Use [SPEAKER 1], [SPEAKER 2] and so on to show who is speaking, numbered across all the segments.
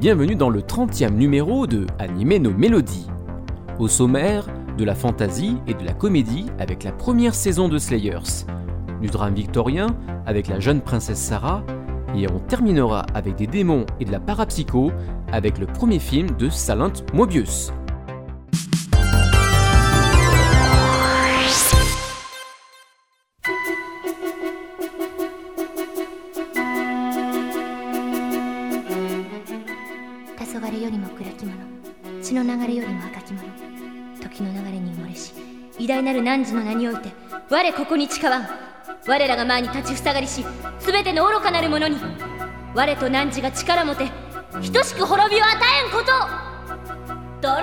[SPEAKER 1] bienvenue dans le 30e numéro de Animer nos mélodies. Au sommaire, de la fantasy et de la comédie avec la première saison de Slayers, du drame victorien avec la jeune princesse Sarah, et on terminera avec des démons et de la parapsycho avec le premier film de Silent Mobius.
[SPEAKER 2] 汝の名において我ここに誓わん。我らが前に立ちふさがりし全ての愚かなる者に我と汝が力もて等しく滅びを与えんこと。ドラゴン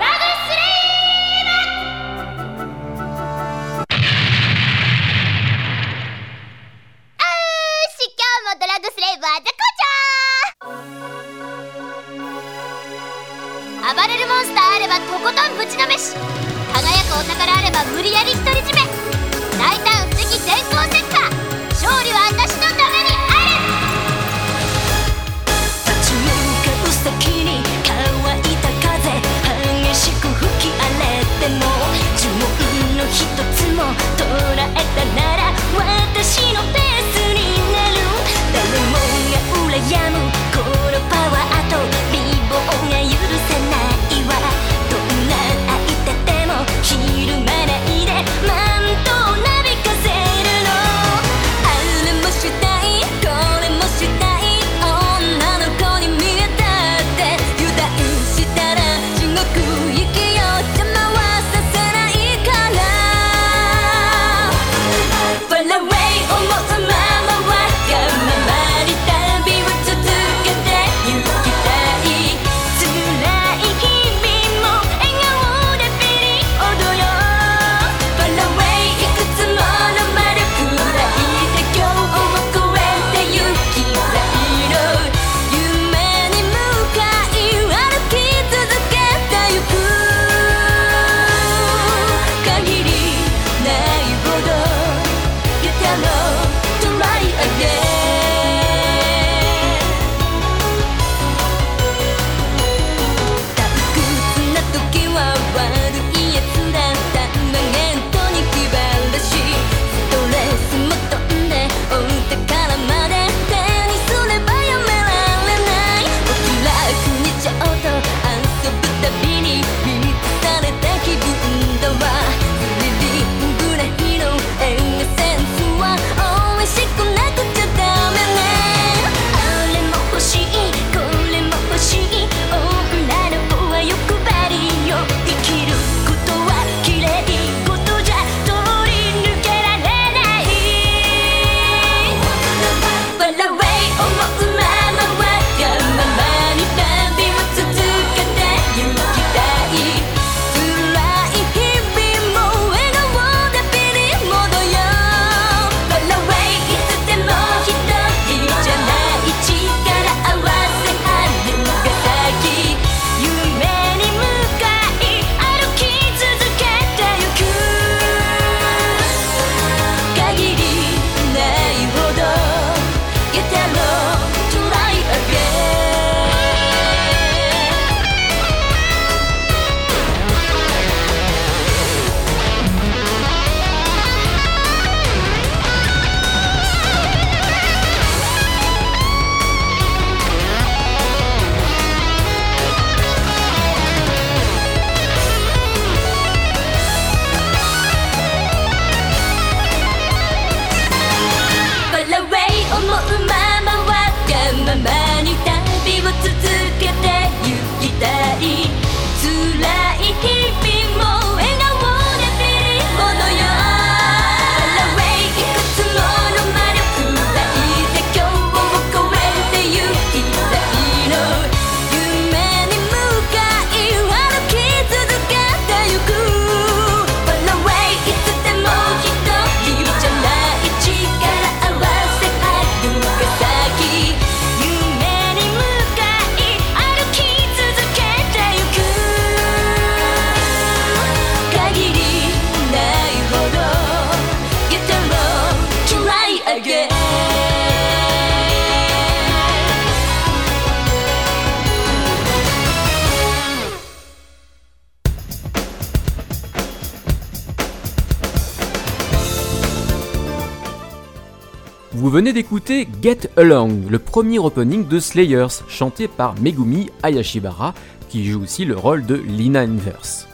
[SPEAKER 1] Vous venez d'écouter Get Along, le premier opening de Slayers, chanté par Megumi Ayashibara, qui joue aussi le rôle de Lina Inverse.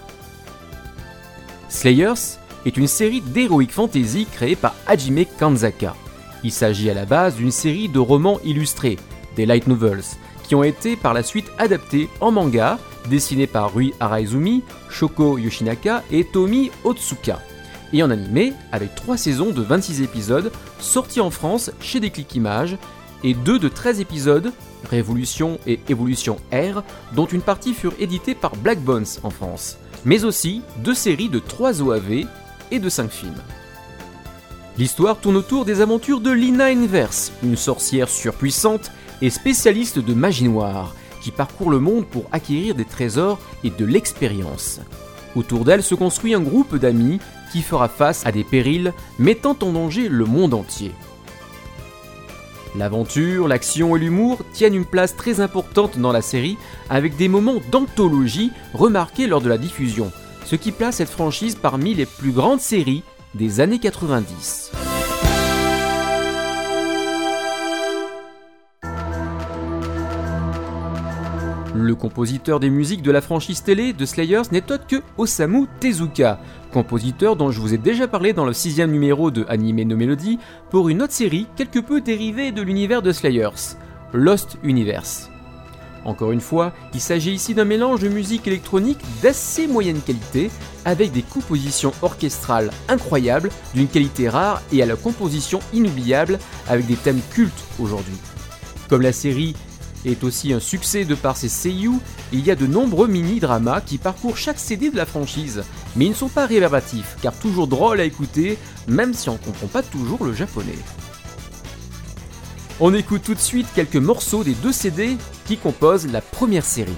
[SPEAKER 1] Slayers est une série d'heroic fantasy créée par Hajime Kanzaka. Il s'agit à la base d'une série de romans illustrés, des light novels, qui ont été par la suite adaptés en manga, dessinés par Rui Araizumi, Shoko Yoshinaka et Tomi Otsuka et en animé avec 3 saisons de 26 épisodes sortis en France chez Déclic Images et 2 de 13 épisodes, Révolution et Évolution R, dont une partie furent éditées par Black Bones en France, mais aussi deux séries de 3 OAV et de 5 films. L'histoire tourne autour des aventures de Lina Inverse, une sorcière surpuissante et spécialiste de magie noire, qui parcourt le monde pour acquérir des trésors et de l'expérience. Autour d'elle se construit un groupe d'amis qui fera face à des périls mettant en danger le monde entier. L'aventure, l'action et l'humour tiennent une place très importante dans la série avec des moments d'anthologie remarqués lors de la diffusion, ce qui place cette franchise parmi les plus grandes séries des années 90. Le compositeur des musiques de la franchise télé de Slayers n'est autre que Osamu Tezuka, compositeur dont je vous ai déjà parlé dans le sixième numéro de Anime no Melody pour une autre série quelque peu dérivée de l'univers de Slayers, Lost Universe. Encore une fois, il s'agit ici d'un mélange de musique électronique d'assez moyenne qualité, avec des compositions orchestrales incroyables, d'une qualité rare et à la composition inoubliable, avec des thèmes cultes aujourd'hui. Comme la série est aussi un succès de par ses seiyuu, il y a de nombreux mini-dramas qui parcourent chaque CD de la franchise, mais ils ne sont pas réverbatifs, car toujours drôles à écouter, même si on ne comprend pas toujours le japonais. On écoute tout de suite quelques morceaux des deux CD qui composent la première série.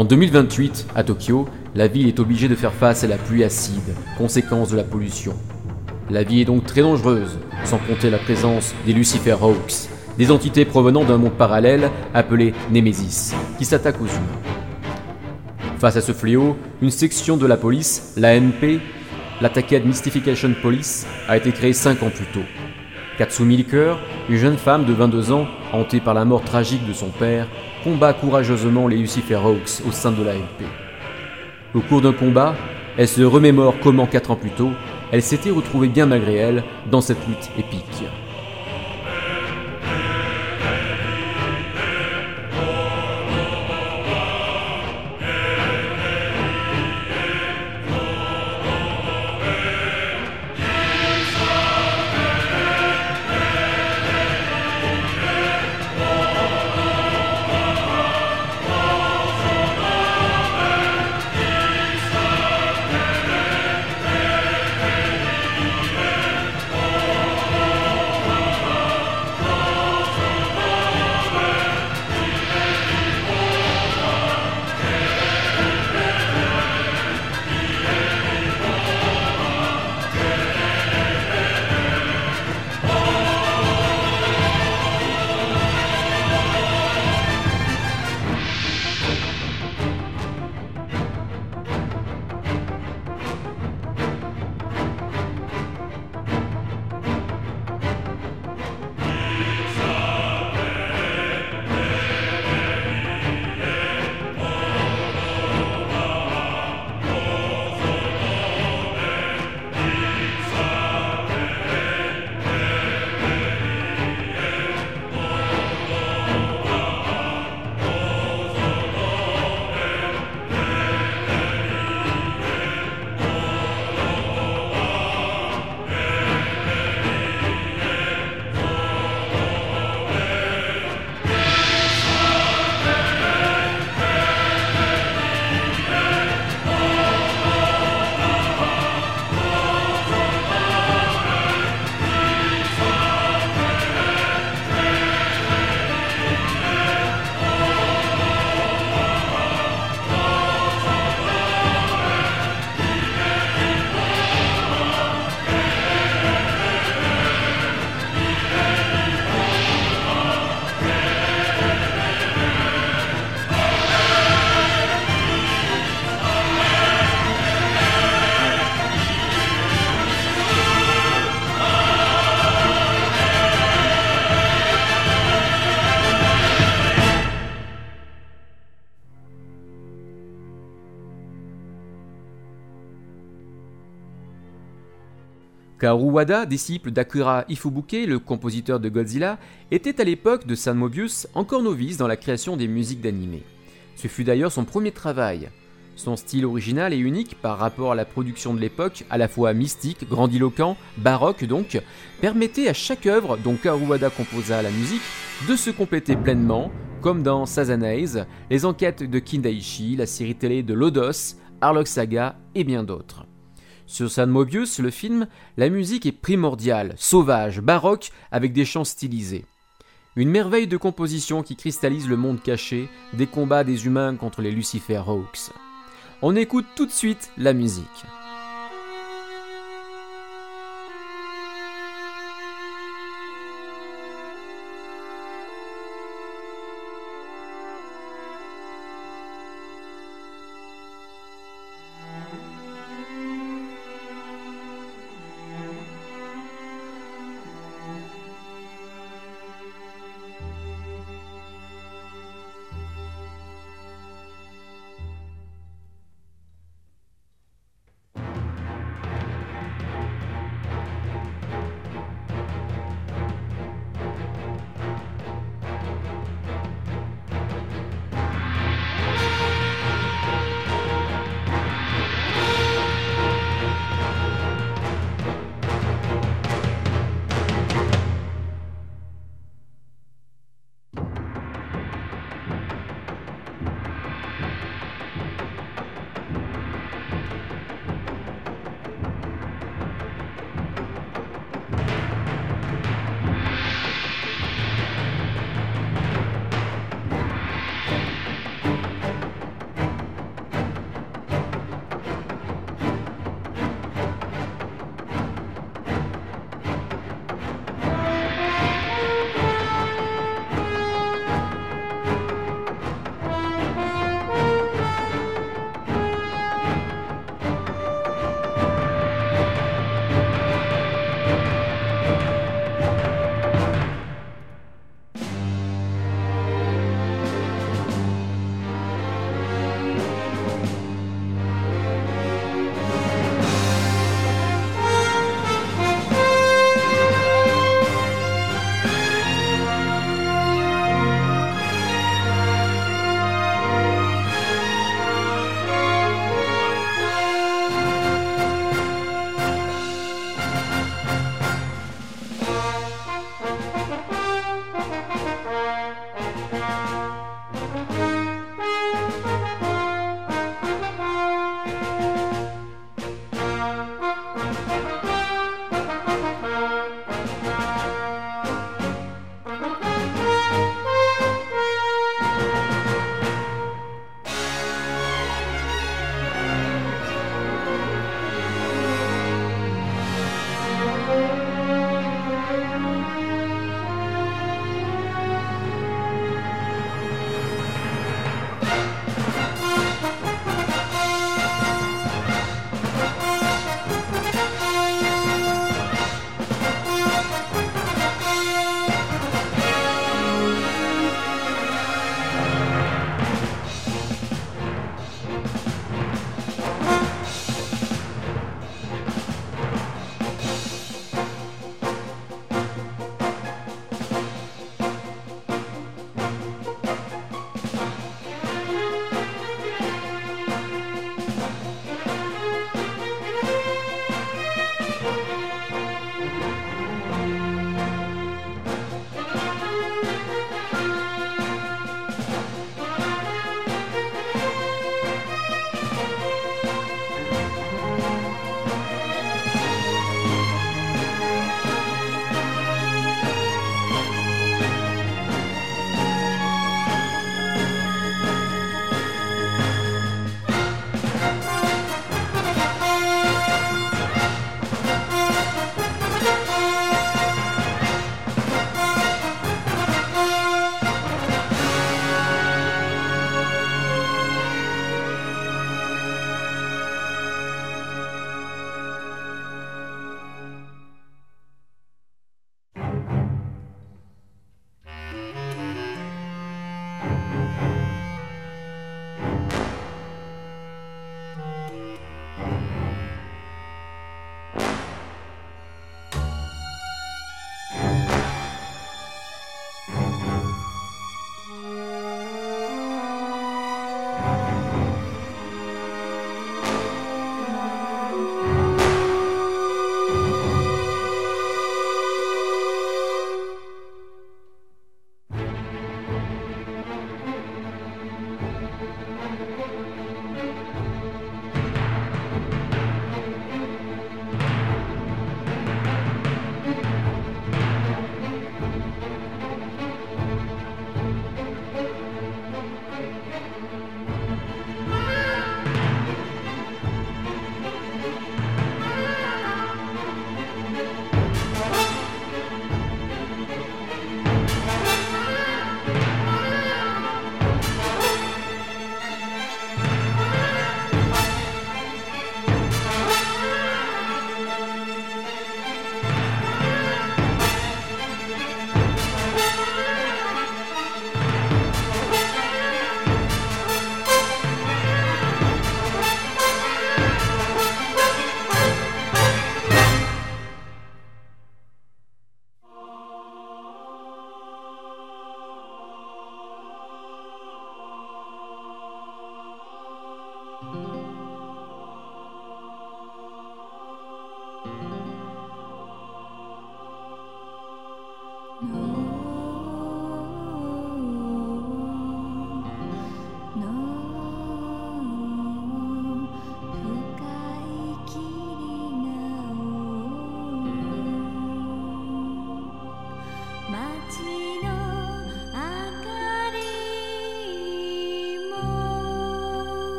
[SPEAKER 1] En 2028, à Tokyo, la ville est obligée de faire face à la pluie acide, conséquence de la pollution. La vie est donc très dangereuse, sans compter la présence des Lucifer Hawks, des entités provenant d'un monde parallèle appelé Nemesis, qui s'attaquent aux humains. Face à ce fléau, une section de la police, l'AMP, l'Attacked Mystification Police, a été créée 5 ans plus tôt. Katsumi Liker, une jeune femme de 22 ans, hantée par la mort tragique de son père, combat courageusement les Lucifer Hawks au sein de l'AMP. Au cours d'un combat, elle se remémore comment quatre ans plus tôt, elle s'était retrouvée bien malgré elle dans cette lutte épique. Kaoru Wada, disciple d'Akira Ifubuke, le compositeur de Godzilla, était à l'époque de San Mobius encore novice dans la création des musiques d'animé. Ce fut d'ailleurs son premier travail. Son style original et unique par rapport à la production de l'époque, à la fois mystique, grandiloquent, baroque donc, permettait à chaque œuvre dont Kaoru Wada composa la musique de se compléter pleinement, comme dans Sazanaise, les enquêtes de Kindaichi, la série télé de Lodos, Harlock Saga et bien d'autres. Sur San Mobius, le film, la musique est primordiale, sauvage, baroque, avec des chants stylisés. Une merveille de composition qui cristallise le monde caché des combats des humains contre les Lucifer Hawks. On écoute tout de suite la musique.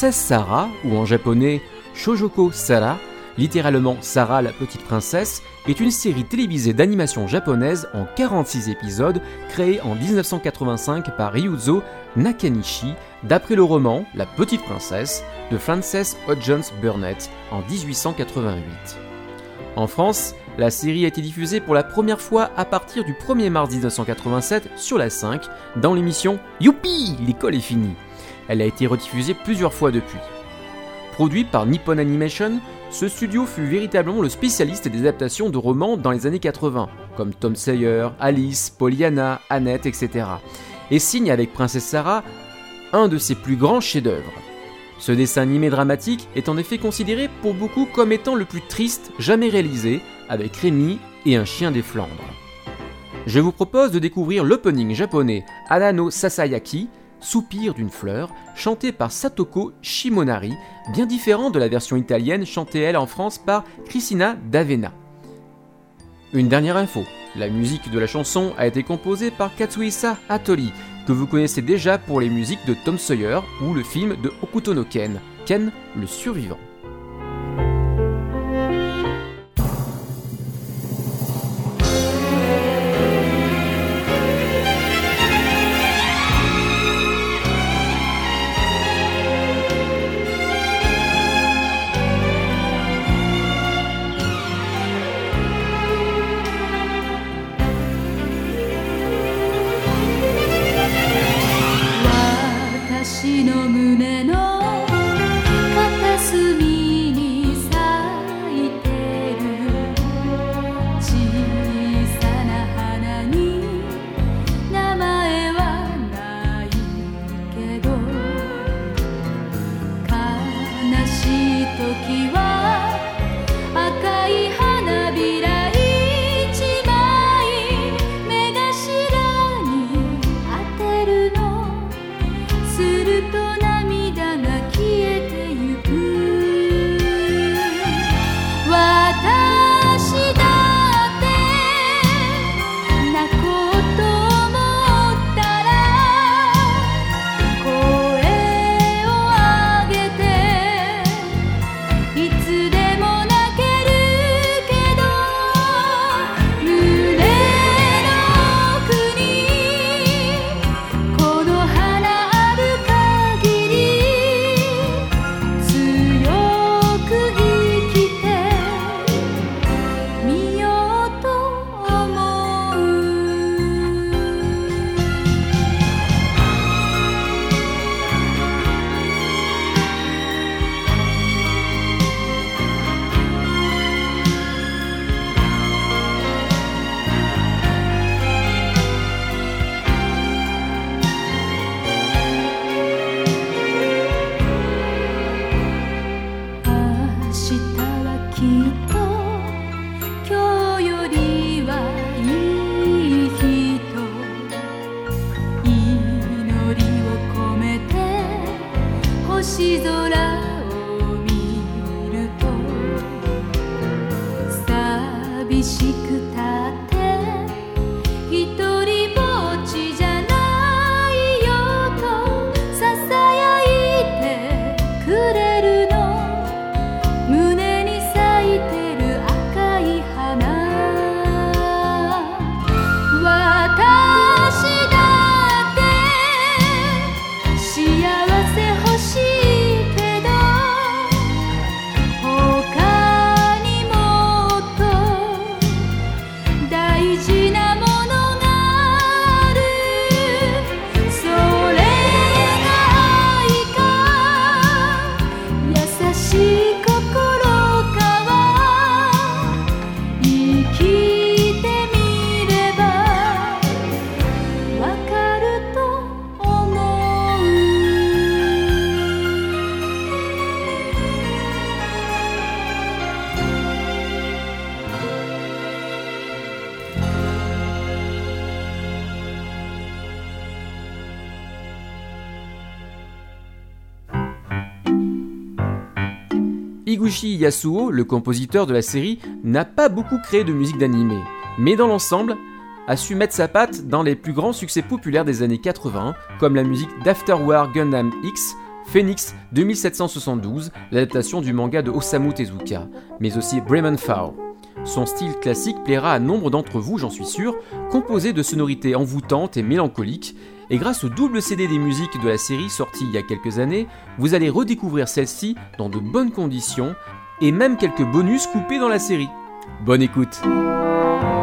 [SPEAKER 1] Princesse Sarah, ou en japonais Shojoko Sara, littéralement Sarah la petite princesse, est une série télévisée d'animation japonaise en 46 épisodes créée en 1985 par Ryuzo Nakanishi d'après le roman La petite princesse de Frances Hodgins Burnett en 1888. En France, la série a été diffusée pour la première fois à partir du 1er mars 1987 sur la 5 dans l'émission Youpi, l'école est finie elle a été rediffusée plusieurs fois depuis. Produit par Nippon Animation, ce studio fut véritablement le spécialiste des adaptations de romans dans les années 80, comme Tom Sawyer, Alice, Pollyanna, Annette, etc. Et signe avec Princesse Sarah un de ses plus grands chefs-d'œuvre. Ce dessin animé dramatique est en effet considéré pour beaucoup comme étant le plus triste jamais réalisé, avec Rémi et un chien des Flandres. Je vous propose de découvrir l'opening japonais Anano Sasayaki, Soupir d'une fleur, chanté par Satoko Shimonari, bien différent de la version italienne chantée elle en France par Cristina D'Avena. Une dernière info, la musique de la chanson a été composée par Katsuhisa Hattori, que vous connaissez déjà pour les musiques de Tom Sawyer ou le film de Okuto no Ken, Ken le survivant. Higuchi Yasuo, le compositeur de la série, n'a pas beaucoup créé de musique d'animé, mais dans l'ensemble, a su mettre sa patte dans les plus grands succès populaires des années 80, comme la musique d'Afterwar Gundam X, Phoenix 2772, l'adaptation du manga de Osamu Tezuka, mais aussi Bremen Far. Son style classique plaira à nombre d'entre vous, j'en suis sûr, composé de sonorités envoûtantes et mélancoliques, et grâce au double CD des musiques de la série sorti il y a quelques années, vous allez redécouvrir celle-ci dans de bonnes conditions, et même quelques bonus coupés dans la série. Bonne écoute「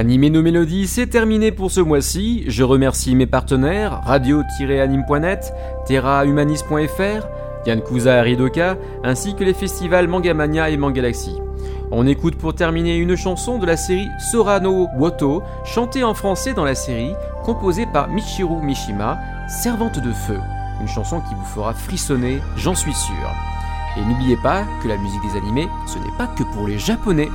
[SPEAKER 3] Animer nos mélodies, c'est terminé pour ce mois-ci. Je remercie mes partenaires, radio-anime.net, terrahumanis.fr, Yann Kuza et Ridoka, ainsi que les festivals Mangamania et Mangalaxy. On écoute pour terminer une chanson de la série Sorano Woto, chantée en français dans la série, composée par Michiru Mishima, Servante de feu. Une chanson qui vous fera frissonner, j'en suis sûr. Et n'oubliez pas que la musique des animés, ce n'est pas que pour les japonais.